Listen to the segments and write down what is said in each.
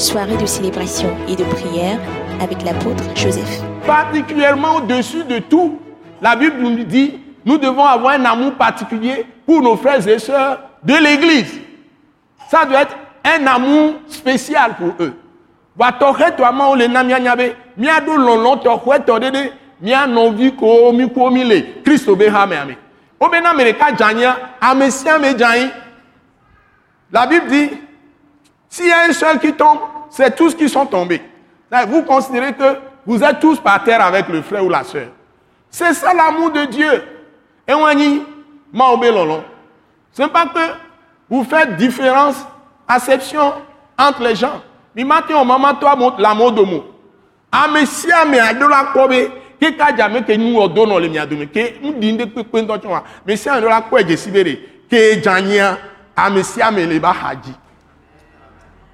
soirée de célébration et de prière avec l'apôtre Joseph. Particulièrement au-dessus de tout, la Bible nous dit, nous devons avoir un amour particulier pour nos frères et sœurs de l'Église. Ça doit être un amour spécial pour eux. La Bible dit, s'il y a un seul qui tombe, c'est tous qui sont tombés. Vous considérez que vous êtes tous par terre avec le frère ou la sœur. C'est ça l'amour de Dieu. Et on dit, maobe lolo. Ce n'est pas que vous faites différence, acception entre les gens. Mi mati o mama to amo- l'amour de mo. Ame si ame adola kobe ke ka jame ke nu odo no le mi adome ke ndi nde pepe ndo chwa. Me si adola ko eje sibere ke jania ame si ame le ba haji.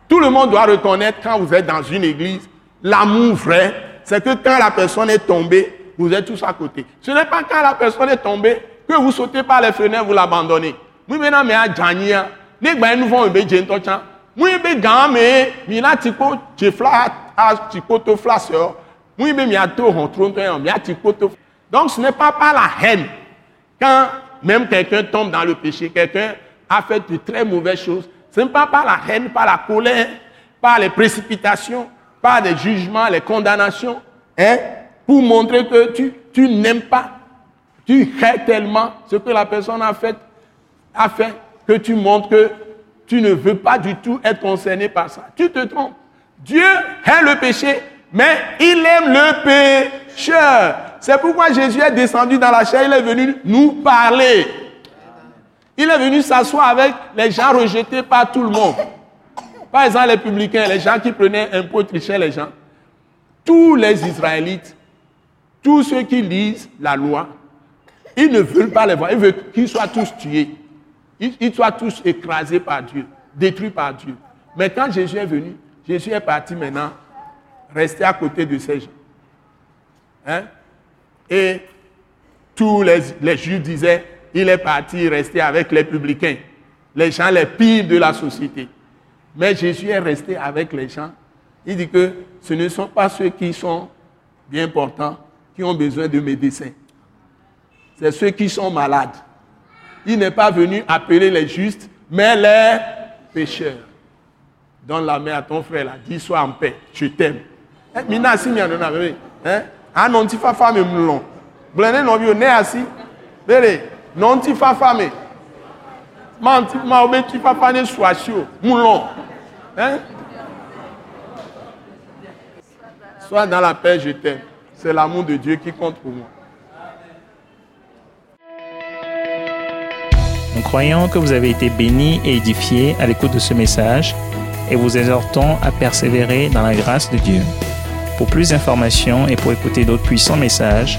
Tout le monde doit reconnaître quand vous êtes dans une église, l'amour vrai, c'est que quand la personne est tombée, vous êtes tous à côté. Ce n'est pas quand la personne est tombée que vous sautez par les fenêtres, vous l'abandonnez. Maintenant, mais à nous. Donc, ce n'est pas par la haine. Quand même quelqu'un tombe dans le péché, quelqu'un a fait de très mauvaises choses, ce n'est pas par la haine, par la colère, par les précipitations, par les jugements, les condamnations, hein, pour montrer que tu, n'aimes pas, tu hais tellement ce que la personne a fait, a fait, que tu montres que tu ne veux pas du tout être concerné par ça. Tu te trompes. Dieu hait le péché, mais il aime le pécheur. C'est pourquoi Jésus est descendu dans la chair, il est venu nous parler. Il est venu s'asseoir avec les gens rejetés par tout le monde. Par exemple, les publicains, les gens qui prenaient un peu trichaient les gens. Tous les Israélites, tous ceux qui lisent la loi, ils ne veulent pas les voir. Ils veulent qu'ils soient tous tués. Ils, soient tous écrasés par Dieu, détruits par Dieu. Mais quand Jésus est venu, Jésus est parti maintenant rester à côté de ces gens. Hein? Et tous les Juifs disaient, il est parti rester avec les publicains, les gens les pires de la société. Mais Jésus est resté avec les gens. Il dit que ce ne sont pas ceux qui sont bien portants, qui ont besoin de médecins. C'est ceux qui sont malades. Il n'est pas venu appeler les justes, mais les pécheurs. Donne la main à ton frère là, dis sois en paix, je t'aime. Eh, Mina si mi anona? Ah non ti fa fame mlon. Blende no bi o ne asi. Bere, non ti fa fame. Ma ti ma obe ti fa fane swasio mlon. Hein? Sois dans la paix, je t'aime. C'est l'amour de Dieu qui compte pour moi. Nous croyons que vous avez été bénis et édifiés à l'écoute de ce message et vous exhortons à persévérer dans la grâce de Dieu. Pour plus d'informations et pour écouter d'autres puissants messages,